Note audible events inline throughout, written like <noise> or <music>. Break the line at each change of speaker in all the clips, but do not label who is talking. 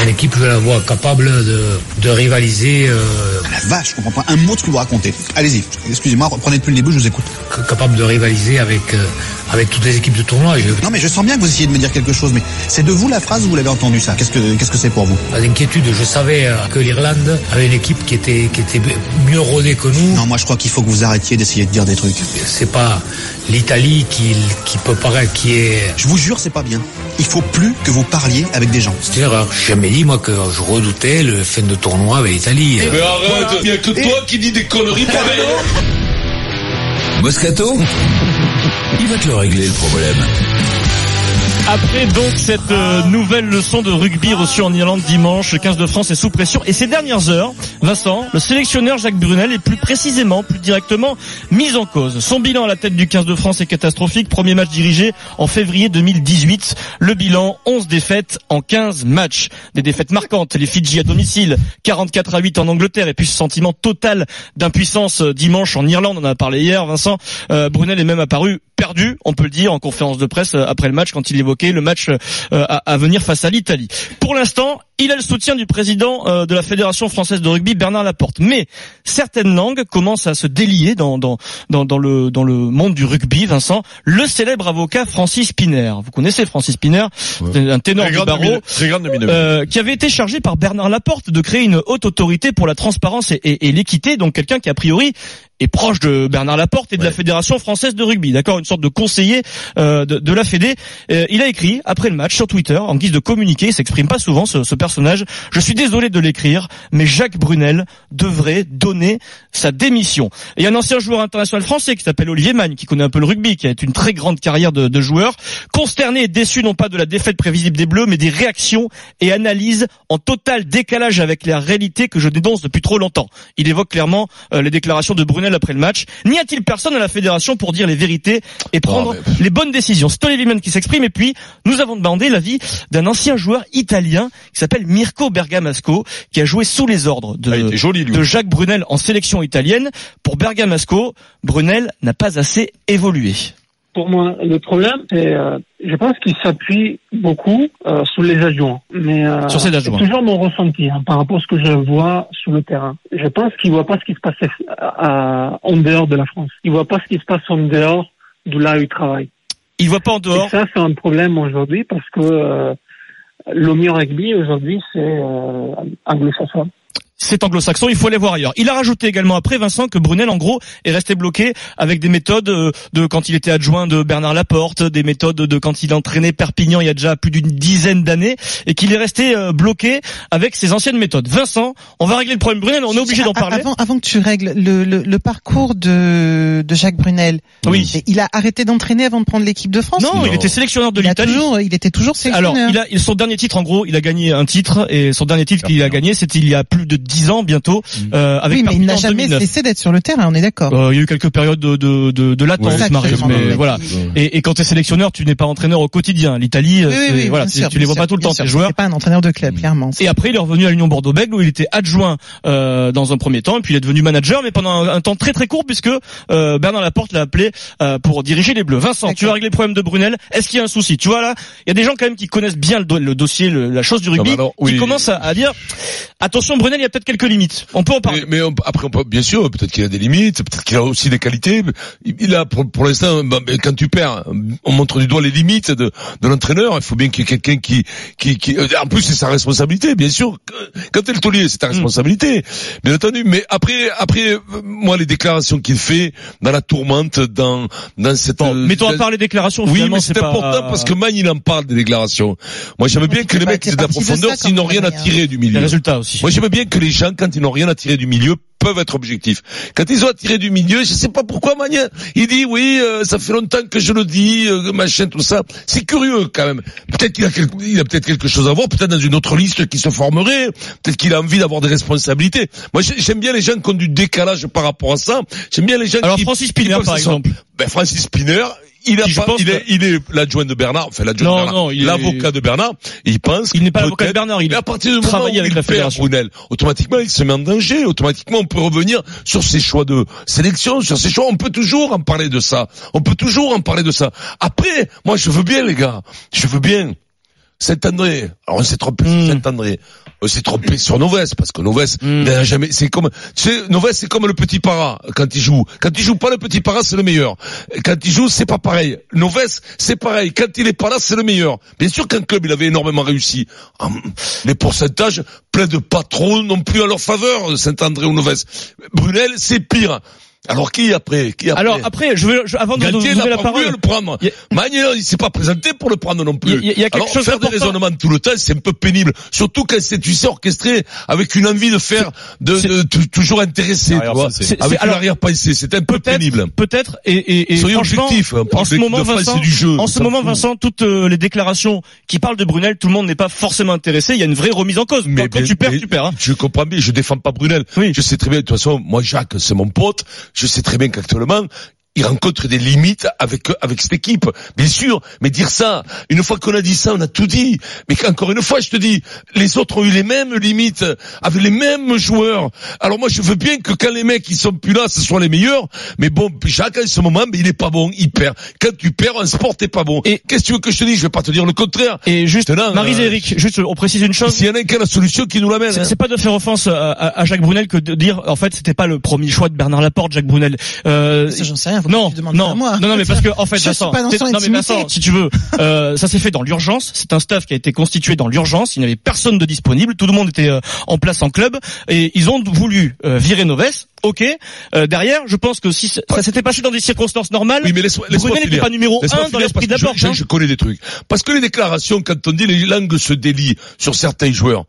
Mon équipe, je la vois capable de, de rivaliser. Euh,
La vache, je comprends pas un mot de ce que vous racontez. Allez-y, excusez-moi, reprenez depuis le début, je vous écoute.
capable de rivaliser avec euh, avec toutes les équipes de tournoi. Je,
Non mais je sens bien que vous essayez de me dire quelque chose, mais c'est de vous la phrase ou vous l'avez entendu ça? Qu'est-ce que qu'est-ce que c'est pour vous?
Pas d'inquiétude. Je savais euh, que l'Irlande avait une équipe qui était qui était mieux rodée que nous.
Non, moi je crois qu'il faut que vous arrêtiez d'essayer de dire des trucs.
C'est pas l'Italie qui qui peut paraître qui est.
Je vous jure, c'est pas bien. Il faut plus que vous parliez avec des gens.
C'est une erreur. Jamais dit moi que je redoutais le fin de tournoi avec l'Italie.
Mais arrête, il n'y a que toi qui dis des conneries pareilles.
Moscato Il va te le régler le problème.
Après donc cette euh, nouvelle leçon de rugby reçue en Irlande dimanche, le 15 de France est sous pression. Et ces dernières heures, Vincent, le sélectionneur Jacques Brunel est plus précisément, plus directement mis en cause. Son bilan à la tête du 15 de France est catastrophique. Premier match dirigé en février 2018. Le bilan, 11 défaites en 15 matchs. Des défaites marquantes. Les Fidji à domicile, 44 à 8 en Angleterre. Et puis ce sentiment total d'impuissance euh, dimanche en Irlande. On en a parlé hier, Vincent. Euh, Brunel est même apparu perdu, on peut le dire, en conférence de presse euh, après le match quand il évoquait le match euh, à, à venir face à l'Italie. Pour l'instant, il a le soutien du président euh, de la Fédération française de rugby, Bernard Laporte. Mais certaines langues commencent à se délier dans, dans, dans, dans le, dans le monde du rugby, Vincent. Le célèbre avocat Francis Piner. Vous connaissez Francis Piner? C'est un ténor du barreau. Euh, qui avait été chargé par Bernard Laporte de créer une haute autorité pour la transparence et, et- et l'équité, donc quelqu'un qui a priori est proche de Bernard Laporte et de la Fédération française de rugby, d'accord, une sorte de conseiller euh, de, de la Fédé. Euh, il a écrit après le match sur Twitter en guise de communiqué, il s'exprime pas souvent ce, ce personnage. Je suis désolé de l'écrire, mais Jacques Brunel devrait donner sa démission. Et il y a un ancien joueur international français qui s'appelle Olivier Magne, qui connaît un peu le rugby, qui a une très grande carrière de, de joueur, consterné et déçu non pas de la défaite prévisible des Bleus, mais des réactions et analyses en total décalage avec la réalité que je dénonce depuis trop longtemps. Il évoque clairement euh, les déclarations de Brunel après le match. N'y a-t-il personne à la fédération pour dire les vérités et prendre
Oh, mais-
les bonnes décisions? C'est Olivier Magne qui s'exprime et puis nous avons demandé l'avis d'un ancien joueur italien qui s'appelle Mirko Bergamasco, qui a joué sous les ordres de,
Ah, joli,
de Jacques Brunel en sélection italienne. Pour Bergamasco, Brunel n'a pas assez évolué.
Pour moi, le problème, c'est, euh, je pense qu'il s'appuie beaucoup euh, sur les adjoints. Mais euh,
Sur ses adjoints.
C'est toujours mon ressenti hein, par rapport à ce que je vois sur le terrain. Je pense qu'il voit pas ce qui se passe à- en dehors de la France. Il voit pas ce qui se passe en dehors de là où il travaille.
Il voit pas en
Et
dehors.
ça, c'est un problème aujourd'hui parce que mieux rugby aujourd'hui, c'est euh, anglo-saxon.
C'est anglo-saxon, il faut aller voir ailleurs. Il a rajouté également après Vincent que Brunel en gros est resté bloqué avec des méthodes euh, de quand il était adjoint de Bernard Laporte, des méthodes de quand il entraînait Perpignan il y a déjà plus d'une dizaine d'années et qu'il est resté euh, bloqué avec ses anciennes méthodes. Vincent, on va régler le problème Brunel, on est obligé d'en
A-
parler.
Avant, avant que tu règles le, le, le parcours de, de Jacques Brunel,
Oui.
il a arrêté d'entraîner avant de prendre l'équipe de France?
Non, il était sélectionneur de l'Italie.
toujours, il était toujours
Alors,
sélectionneur.
il a il- son dernier titre en gros, il a gagné un titre et son dernier titre qu'il a gagné, c'était il y a plus de dix ans bientôt euh, avec
oui, mais il n'a jamais
2009.
cessé d'être sur le terrain, on est d'accord.
Euh, il y a eu quelques périodes de, de, de, de latence,
Ouais,
mais
Ouais.
voilà. Et, et quand tu es sélectionneur, tu n'es pas entraîneur au quotidien. L'Italie, euh,
Oui, oui,
voilà, tu-
sûr,
tu les vois
sûr,
pas tout le temps,
sûr.
tes joueurs.
C'est pas un entraîneur de club, clairement.
Et après, il est revenu à l'Union Bordeaux-Bègles où il était adjoint euh, dans un premier temps, et puis il est devenu manager, mais pendant un, un temps très très court puisque euh, Bernard Laporte l'a appelé euh, pour diriger les Bleus. Vincent, tu as réglé le problème de Brunel? Est-ce qu'il y a un souci? Tu vois là, il y a des gens quand même qui connaissent bien le, do- le dossier, le- la chose du rugby, qui commencent à, à dire attention Brunel, il y a peut-être quelques limites. On peut en parler.
Mais, mais on- après, on peut, bien sûr, peut-être qu'il a des limites, peut-être qu'il a aussi des qualités. Il, il a, pour, pour l'instant, bah, quand tu perds, on montre du doigt les limites de, de l'entraîneur. Il faut bien qu'il y ait quelqu'un qui, qui, qui, euh, en plus, c'est sa responsabilité, bien sûr. Quand t'es le taulier, c'est ta responsabilité, bien entendu. Mais après, après, moi, les déclarations qu'il fait dans la tourmente, dans, dans cette.
Bon,
euh,
mettons à part les déclarations.
oui, mais c'est
pas-
important parce que Man, il en parle des déclarations. Moi, j'aime bien
tu
que les mecs aient de la profondeur s'ils n'ont rien à tirer du
les
milieu.
résultats aussi.
Moi, j'aime bien que les gens, quand ils n'ont rien à tirer du milieu, peuvent être objectifs. Quand ils ont attiré du milieu, je sais pas pourquoi Magnin, il dit oui, euh, ça fait longtemps que je le dis, euh, machin, tout ça. C'est curieux quand même. Peut-être qu'il a, a peut-être quelque chose à voir, peut-être dans une autre liste qui se formerait, peut-être qu'il a envie d'avoir des responsabilités. Moi, j'ai- j'aime bien les gens qui ont du décalage par rapport à ça. J'aime bien les gens
Alors
qui...
Francis
qui
Spinner
peuvent
par exemple.
Ben, Francis Spinner, il, a pas- il, est, il est l'adjoint de Bernard, enfin l'adjoint de Bernard,
non, il est-
l'avocat de Bernard, et il pense
Il n'est pas l'avocat de Bernard, il
mais à partir du moment où
avec
il
la
perd
fédération.
Brunel, automatiquement il se met en danger, automatiquement on peut revenir sur ses choix de sélection, sur ses choix, on peut toujours en parler de ça, on peut toujours en parler de ça. Après, moi je veux bien les gars, je veux bien. Saint-André, alors on s'est trompé. Sur Saint-André, s'est trompé sur Noves, parce que Noves,
Hmm.
n'a jamais, c'est comme, tu sais, Noves c'est comme le petit para, quand il joue. Quand il joue pas le petit para, c'est le meilleur. Quand il joue, c'est pas pareil. Noves, c'est pareil. Quand il est pas là, c'est le meilleur. Bien sûr qu'un club, il avait énormément réussi. Hum, Les pourcentages, plein de patrons non plus à leur faveur, Saint-André ou Noves. Brunel, c'est pire. Alors qui après? Qui après?
Alors après, je veux, je- avant de vous donner
n'a
la parole,
le prendre. Magnan, il s'est pas présenté pour le prendre non plus.
Il y a- il y a quelque
Alors,
chose
faire des raisonnements tout le temps, c'est un peu pénible. Surtout quand c'est, tu sais, orchestré avec une envie de faire, de, de- tou- toujours intéressé, tu vois. Avec une
alors,
arrière-pensée. C'est un peu pénible.
peut-être, et, et, et
Soyons
franchement,
objectifs, hein, pour
en ce moment,
de
Vincent,
c'est du jeu.
en
Ça
ce moment,
fout.
Vincent, toutes euh, les déclarations qui parlent de Brunel, tout le monde n'est pas forcément intéressé. Il y a une vraie remise en cause.
Mais
quand, tu perds, tu perds. Hein.
Je comprends bien, je défends pas Brunel.
Oui.
Je sais très bien, de toute façon, moi Jacques, c'est mon pote, je sais très bien qu'actuellement, il rencontre des limites avec avec cette équipe, bien sûr. Mais dire ça, une fois qu'on a dit ça, on a tout dit. Mais encore une fois, je te dis, les autres ont eu les mêmes limites, avec les mêmes joueurs. Alors moi, je veux bien que quand les mecs ils sont plus là, ce soit les meilleurs. Mais bon, Jacques, en ce moment, mais il est pas bon, il perd. Quand tu perds, un sport t'es pas bon.
Et-
qu'est-ce que tu veux que je te dise? Je vais pas te dire le contraire.
Et juste, Marie
euh,
et Eric, juste, on précise une chose.
S'il y en a qui a la solution, qui nous l'amène.
C'est
hein.
c'est pas de faire offense à, à- Jacques Brunel que de dire en fait c'était pas le premier choix de Bernard Laporte Jacques Brunel. Euh,
Ça, j'en sais rien,
non,
que tu demandes
non,
à moi.
non, non, mais parce que en fait,
Je suis
Vincent,
pas dans
c'est-
son
non mais. Vincent, si tu veux, euh, <laughs> ça s'est fait dans l'urgence. C'est un staff qui a été constitué dans l'urgence. Il n'y avait personne de disponible. Tout le monde était euh, en place en club et ils ont voulu euh, virer Noves. Ok. Euh, derrière, je pense que si ça s'était passé dans des circonstances normales,
Oui, mais laisse
Brunel n'était pas numéro un dans l'esprit de Laporte.
je,
hein.
je, je connais des trucs. Parce que les déclarations, quand on dit les langues se délient sur certains joueurs,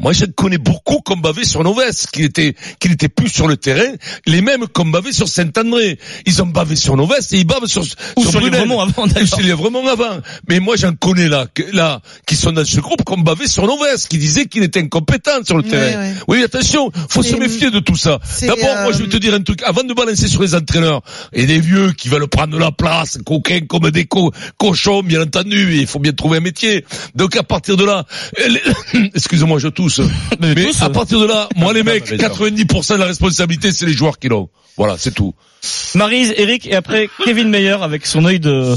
moi, je connais beaucoup qu'on bavait sur Noves, qui était, qui n'était plus sur le terrain, les mêmes qu'on bavait sur Saint-André. Ils ont bavé sur Noves et ils bavent sur,
Ou sur
Brunel.
Lièvremont avant,
Ou sur avant. Mais moi, j'en connais là, là, qui sont dans ce groupe qu'on bavait sur Noves, qui disaient qu'il était incompétent sur le terrain.
ouais.
Oui, attention, faut se méfier de tout ça. D'abord, moi, je
euh,
vais te dire un truc. Avant de balancer sur les entraîneurs et des vieux qui veulent prendre la place, coquins comme des co- cochons, bien entendu, il faut bien trouver un métier. Donc, à partir de là, <coughs> excusez-moi, je <laughs>
Mais
Mais
tous,
à partir de là, moi, les mecs,
mais d'accord.
90% de la responsabilité, c'est les joueurs qui l'ont. Voilà, c'est tout.
Maryse, Eric et après Kevin Meyer avec son œil de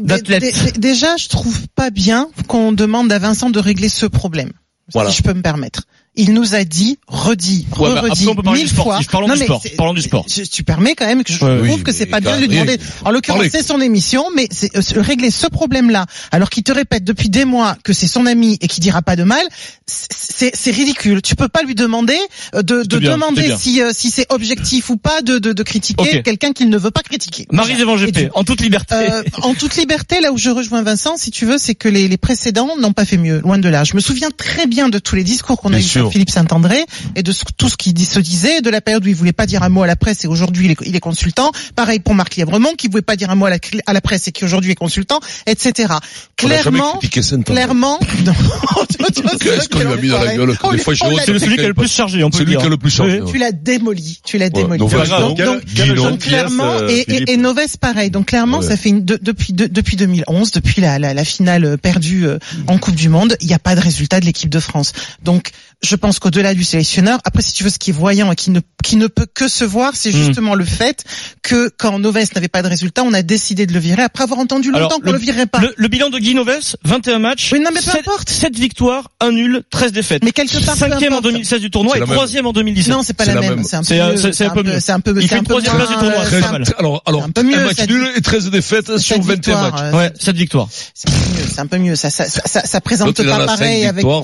d'athlète.
dé- dé- déjà, je trouve pas bien qu'on demande à Vincent de régler ce problème.
Voilà.
Si je peux me permettre. Il nous a dit, redit,
Ouais, mais
redit
après, on peut
mille
du
fois.
Parlons
Non,
du
mais
sport. Parlons du sport.
je- tu permets quand même que je
Ouais,
trouve
oui,
que c'est pas bien de lui demander. En l'occurrence, c'est son émission, mais c'est euh, régler ce problème-là, alors qu'il te répète depuis des mois que c'est son ami et qu'il dira pas de mal, c'est c'est ridicule. Tu peux pas lui demander euh, de, de
bien,
demander si euh, si c'est objectif ou pas de de, de critiquer quelqu'un qu'il ne veut pas critiquer.
Evangépé,
du-
en toute liberté.
euh, en toute liberté, là où je rejoins Vincent, si tu veux, c'est que les, les précédents n'ont pas fait mieux, loin de là. Je me souviens très bien de tous les discours qu'on a eu Philippe Saint-André et de ce- tout ce qui dit- se disait, de la période où il voulait pas dire un mot à la presse et aujourd'hui il est, il est consultant. Pareil pour Marc Lièvremont qui voulait pas dire un mot à la, cl- à la presse et qui aujourd'hui est consultant, etc. Clairement, clairement, <laughs> non. Tu vois, tu vois, c'est
Qu'est-ce qu'on lui a mis dans la gueule
l'a-
C'est celui qui a le plus chargé, on peut
C'est
le
lui
dire.
qui a le plus chargé.
Oui.
tu l'as démoli, tu l'as démoli.
donc,
clairement, et, Noves pareil. Donc clairement, ça fait une- de- depuis de- depuis 2011, depuis la, finale perdue euh, en Coupe du Monde, il n'y a pas de résultat de l'équipe de France. Donc je pense qu'au-delà du sélectionneur, après si tu veux, ce qui est voyant et qui ne qui ne peut que se voir, c'est
Mm.
justement le fait que quand Noves n'avait pas de résultat, on a décidé de le virer après avoir entendu longtemps qu'on le, virerait pas.
Le, le bilan de Guy Noves, 21 matchs,
Oui, non, mais peu
7,
importe.
victoires, 1 nul, 13 défaites.
Mais quelque part, peu
Cinquième en
importe.
2016 du tournoi et
la même.
troisième en 2017.
Non, c'est pas la
la
même.
même.
C'est un peu
C'est,
mieux.
c'est- un peu mieux.
C'est un peu.
Il
c'est
fait
un peu
troisième
moins,
place du tournoi, très
c'est
mal.
Alors, alors,
un peu mieux,
match nul et 13 défaites sur
cette
21
victoire,
matchs.
Ouais, 7 victoires.
C'est un peu mieux, c'est un peu mieux. Ça, ça, ça, présente pas pareil avec. Oui,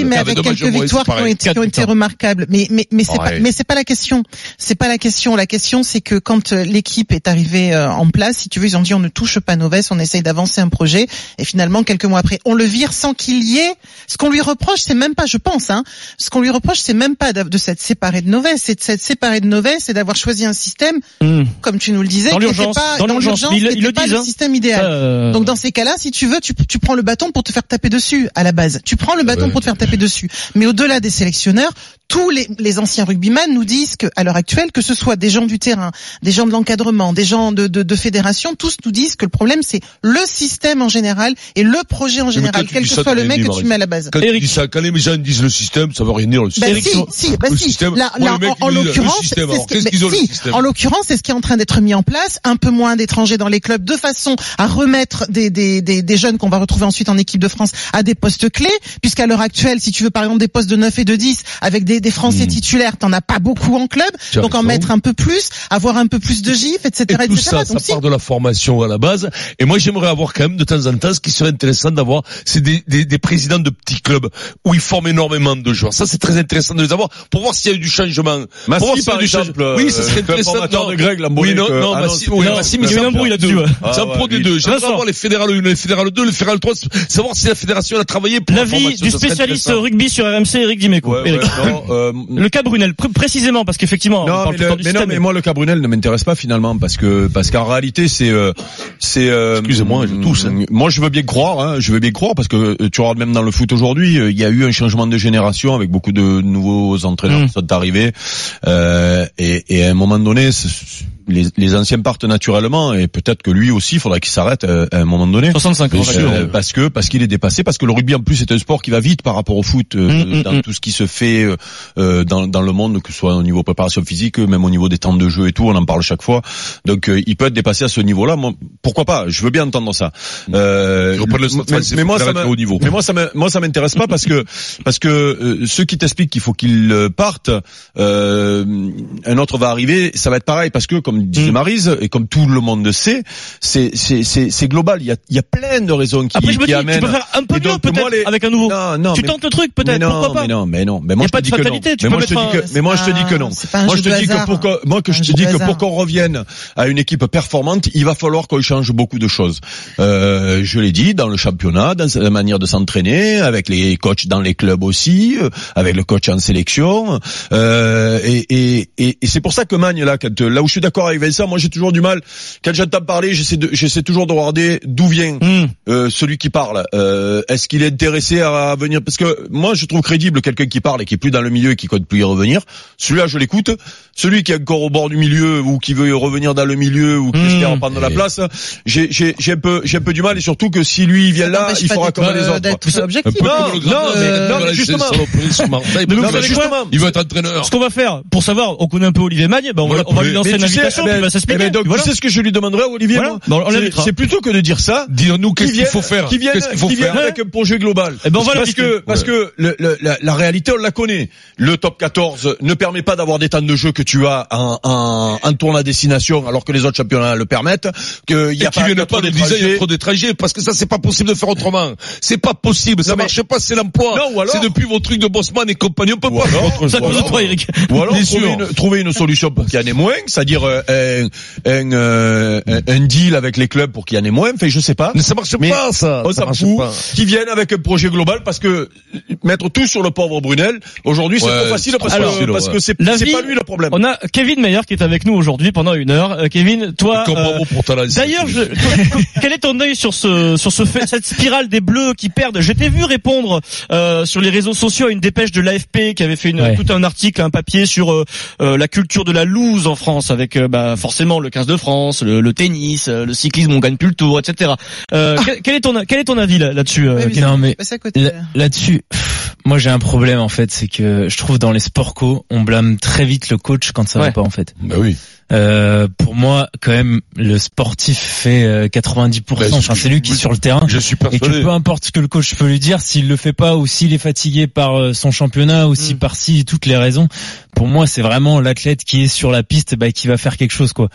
15.
mais
Avec
quelques victoires victoires qui ont été, qui ont
Quatre
été
victoires.
remarquables, mais mais mais c'est pas mais c'est pas la question. C'est pas la question. La question c'est que quand euh, l'équipe est arrivée euh, en place, si tu veux, ils ont dit on ne touche pas nos vestes, on essaye d'avancer un projet, et finalement quelques mois après, on le vire sans qu'il y ait. Ce qu'on lui reproche, c'est même pas, je pense, hein, ce qu'on lui reproche, c'est même pas de, s'être séparé de nos vestes, c'est de s'être séparé de nos vestes, c'est d'avoir choisi un système,
Hmm.
comme tu nous le disais,
Dans
qui était
l'urgence,
pas
dans l'urgence. Ils le
pas
disent,
le
hein.
système idéal.
Euh,
Donc dans ces cas-là, si tu veux, tu, tu prends le bâton pour te faire taper dessus à la base. Tu prends le bâton
Ouais.
pour te faire taper dessus. Mais au-delà des sélectionneurs, tous les, les anciens rugbyman nous disent que, à l'heure actuelle, que ce soit des gens du terrain, des gens de l'encadrement, des gens de, de, de fédération, tous nous disent que le problème c'est le système en général et le projet en général, quel que soit le mec que tu mets à la base.
Quand
Eric.
ça, quand les gens disent le système, ça veut rien dire le
Ben
système.
si, si, ben
Le
si.
système.
Là, là, en, l'occurrence, c'est ce
système
en l'occurrence, c'est ce qui est en train d'être mis en place, un peu moins d'étrangers dans les clubs, de façon à remettre des, des, des, des jeunes qu'on va retrouver ensuite en équipe de France à des postes clés, puisqu'à l'heure actuelle, si tu veux par exemple des postes de 9 et de 10 avec des, des Français titulaires, t'en as pas beaucoup en club, donc en mettre un peu plus, avoir un peu plus de gifs, etc.,
Et tout
etc.
ça, ça
Donc, si-
part de la formation à la base. Et moi, j'aimerais avoir quand même de temps en temps, ce qui serait intéressant d'avoir, c'est des, des, des présidents de petits clubs où ils forment énormément de joueurs. Ça, c'est très intéressant de les avoir pour voir s'il y a eu du changement.
Massy,
pour voir s'il y a
par
du
exemple.
Oui, ça
euh,
serait
le
intéressant. Non.
de Greg
Oui, non, non,
ah c'est
oui,
y
mais c'est
une
un des
là-dessus,
deux.
ouais.
C'est un
Ah
pro
ouais,
des deux. J'aimerais
Vincent.
avoir les fédérales 1, les fédérales 2, les fédérales 3, savoir si la fédération a travaillé pour la
L'avis du
Ça
spécialiste rugby sur RMC, Eric Dimeco.
Ouais, ouais. Non, euh,
Le cas Brunel, pr- précisément, parce qu'effectivement, on
Non,
parle
mais,
tout le
le-
temps du
mais non, mais moi le cas Brunel ne m'intéresse pas finalement parce que parce qu'en réalité c'est euh, c'est euh,
Excusez-moi, je tousse, hein.
Moi je veux bien croire, hein, je veux bien croire parce que euh, tu regardes même dans le foot aujourd'hui, il y a eu un changement de génération avec beaucoup de nouveaux entraîneurs
Mm.
qui sont arrivés euh, et, et à un moment donné c'est- les, les anciens partent naturellement et peut-être que lui aussi il faudra qu'il s'arrête euh, à un moment donné.
65 ans,
Bien sûr.
Euh, parce que parce qu'il est dépassé, parce que le rugby en plus c'est un sport qui va vite par rapport au foot euh,
Mm, mm,
dans
mm.
tout ce qui se fait euh, euh, dans, dans le monde, que ce soit au niveau préparation physique, même au niveau des temps de jeu et tout, on en parle chaque fois. Donc euh, il peut être dépassé à ce niveau-là. Moi, pourquoi pas? Je veux bien entendre ça. Euh,
le
mais, moi
qu'il
ça
arrête
me-
au niveau.
mais moi ça me- moi ça m'intéresse pas parce que <laughs> parce que euh, ceux qui t'expliquent qu'il faut qu'ils partent, euh, un autre va arriver, ça va être pareil parce que comme disait
Mm.
Marise et comme tout le monde le sait, c'est c'est global. Il y a il y a plein de raisons qui
Après, je me
qui
dis,
amènent.
tu peux faire un peu mieux peut-être
les-
avec un nouveau.
Non, non,
tu
mais-
tentes le truc peut-être,
non,
pourquoi pas
mais non, mais non, mais moi je te
de
dis que non. Mais moi je te dis que, mais moi je te dis que non. Moi je te dis que pour qu'on, moi que je te dis que pour qu'on revienne à une équipe performante, il va falloir qu'on change beaucoup de choses. Euh, je l'ai dit dans le championnat, dans la manière de s'entraîner, avec les coachs dans les clubs aussi, euh, avec le coach en sélection. Euh, et et, c'est pour ça que Magne là, là où je suis d'accord avec Vincent, moi j'ai toujours du mal quand j'entends parler, j'essaie de, j'essaie toujours de regarder d'où vient
Hmm.
euh, celui qui parle. Euh, Est-ce qu'il est intéressé à venir? Parce que moi, je trouve crédible quelqu'un qui parle et qui est plus dans le milieu et qui compte plus y revenir. Celui-là, je l'écoute. Celui qui est encore au bord du milieu ou qui veut revenir dans le milieu ou qui
Mmh.
espère prendre la place, j'ai j'ai j'ai un peu j'ai un peu du mal et surtout que si lui il vient là, il
d'être-
comme les
euh,
autres.
objectif.
Non, non,
euh,
justement.
Il va être entraîneur.
Ce qu'on va faire, pour savoir, on connaît un peu Olivier Magne, ben on, va, on va lui lancer une
tu sais,
invitation,
eh
puis
ben, eh ben, donc,
voilà.
tu sais ce que je lui demanderai à Olivier
Voilà.
moi
Bon, on
C'est- plutôt que de dire ça,
Dis-nous qu'est-ce qu'il faut faire.
Qui viennent,
Qu'est-ce qu'il faut
qui
faire
avec un projet global.
Eh ben, va
parce que parce que le- le- la, la réalité on la connaît. Le top 14 ne permet pas d'avoir des temps de jeu que tu as en, en, en à destination alors que les autres championnats le permettent. Que il y
Et
a pas,
viennent pas
trop
de disaient, il y a
d'étrangers.
trop d'étrangers, parce que ça, c'est pas possible de faire autrement. C'est pas possible, ça marche pas, c'est l'emploi. C'est depuis vos trucs de Bosman et compagnie, on peut pas
Ça cause de toi, Eric.
Ou alors une, trouver une solution pour qu'il y en ait moins, c'est-à-dire euh, un, un, euh, un, deal avec les clubs pour qu'il y en ait moins. Enfin, je sais pas.
Mais ça marche
Mais
pas, ça.
On
Ça
s'en
marche
fout.
pas.
Qui viennent avec un projet global parce que mettre tout sur le pauvre Brunel, aujourd'hui c'est
Ouais,
trop facile
c'est
parce,
trop
que,
facile,
parce que c'est pas lui le problème.
On a Kevin Meyer qui est avec nous aujourd'hui pendant une heure. Euh, Kevin, toi, euh,
bravo pour ta lancée.
D'ailleurs, je- <laughs> quel est ton œil sur ce sur ce fait, cette spirale des Bleus qui perdent? Je t'ai vu répondre euh, sur les réseaux sociaux à une dépêche de l'AFP qui avait fait une,
Ouais.
tout un article, un papier sur euh, euh, la culture de la loose en France, avec euh, bah, forcément le 15 de France, le, le tennis, euh, le cyclisme, on gagne plus le tour, etc. Euh, quel, quel est ton quel est ton avis là- là-dessus euh,
Oui, mais
Kevin?
Non, mais
côté.
Là- Là-dessus, moi j'ai un problème en fait, c'est que je trouve dans les sports co, on blâme très vite le coach quand ça
Ouais.
va pas en fait.
Bah oui.
Euh, pour moi, quand même, le sportif fait euh, 90%.
Bah,
enfin, c'est lui qui est sur le terrain.
Je suis
Et que peu importe ce que le coach peut lui dire, s'il le fait pas ou s'il est fatigué par euh, son championnat ou si
Mm.
par ci toutes les raisons, pour moi c'est vraiment l'athlète qui est sur la piste bah, qui va faire quelque chose quoi.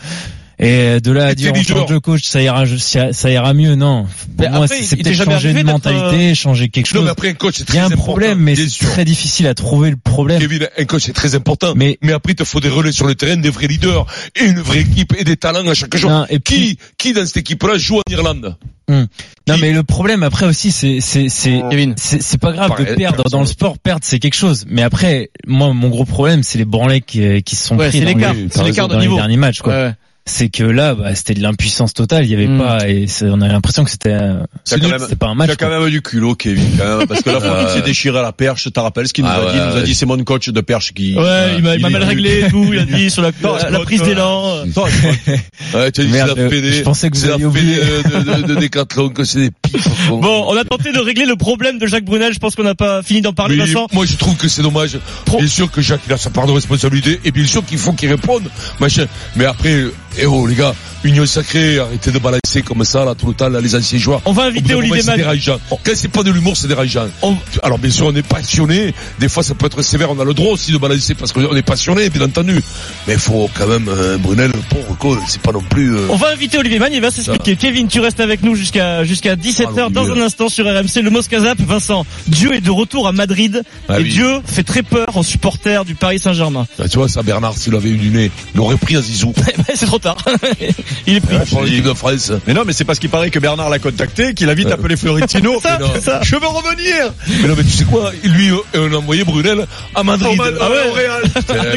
Et de là à dire on change de coach, ça ira, ça, ira mieux, non. Pour
Mais
moi, c'est peut-être changer de
d'être, euh,
mentalité, changer quelque
Non,
chose.
mais après, un coach, c'est
Il y
très
a un problème, mais c'est très difficile à trouver le problème.
Kevin, un coach, c'est très important.
Mais-
Mais, après, il te faut des relais sur le terrain, des vrais leaders, et une vraie équipe, et des talents à chaque jour.
Non, et puis-
Qui, qui dans cette équipe-là joue en Irlande?
Non,
Qui-
mais le problème après aussi, c'est c'est c'est
Kevin.
c'est pas grave de perdre dans le sport. Perdre, c'est quelque chose. Mais après, moi, mon gros problème, c'est les branlets qui, qui se sont
Ouais,
pris
c'est
dans,
l'écart.
les,
C'est l'écart de
dans les
niveau.
derniers matchs. Quoi.
Ouais.
C'est que là, bah, c'était de l'impuissance totale. Il y avait
Mm.
pas, et c'est- on avait l'impression que c'était, euh, c'était pas un match.
Tu as quand même du culot, Kevin, quand même, parce que la <laughs> fois qu'il s'est déchiré à la perche, tu te rappelles ce qu'il nous
Ah
a dit? Il nous a dit, c'est mon coach de perche qui...
Ouais, il m'a, il m'a
est
mal réglé et tout. Il a <laughs> dit sur la,
Non,
la, la
je
prise
que-
d'élan. <laughs>
Ouais, tu as dit,
Merde,
c'est la fédé.
je pensais que vous
fédé
oublié.
de, de, que c'est des pipes.
Bon, on a tenté de régler le problème de Jacques Brunel. Je pense qu'on n'a pas fini d'en parler, Vincent.
moi je trouve que c'est dommage. Bien sûr que Jacques il a sa part de responsabilité et bien sûr qu'il faut qu'il réponde, machin. Mais après, eh oh les gars, union sacrée, arrêtez de balancer comme ça là tout le temps là, les anciens joueurs.
On va inviter Olivier
c'est
Mann.
dérangeant. Quand c'est pas de l'humour, c'est dérangeant.
On-
Alors bien sûr, on est passionné. Des fois, ça peut être sévère. On a le droit aussi de balancer parce qu'on est passionné, bien entendu. Mais il faut quand même euh, Brunel, pauvre quoi. C'est pas non plus. euh,
On va inviter Olivier Mann, il va s'expliquer. Kevin, tu restes avec nous jusqu'à jusqu'à 17h
Ah,
dans un instant sur RMC. Le Moscazap, Vincent, Dieu est de retour à Madrid
Ah
et
oui.
Dieu fait très peur aux supporters du Paris Saint-Germain.
ah, tu vois, ça Bernard, s'il avait eu du nez, il aurait pris un zizou. <laughs>
C'est trop tard. <laughs> il est pris.
pour l'équipe de France.
Mais non, mais c'est parce qu'il paraît que Bernard l'a contacté, qu'il a vite appelé Florentino. <laughs>
Ça, ça.
Je veux revenir!
Mais non, mais tu sais quoi? Lui, euh, on a envoyé Brunel à Madrid. Ah ouais
au Real.
C'est- <laughs>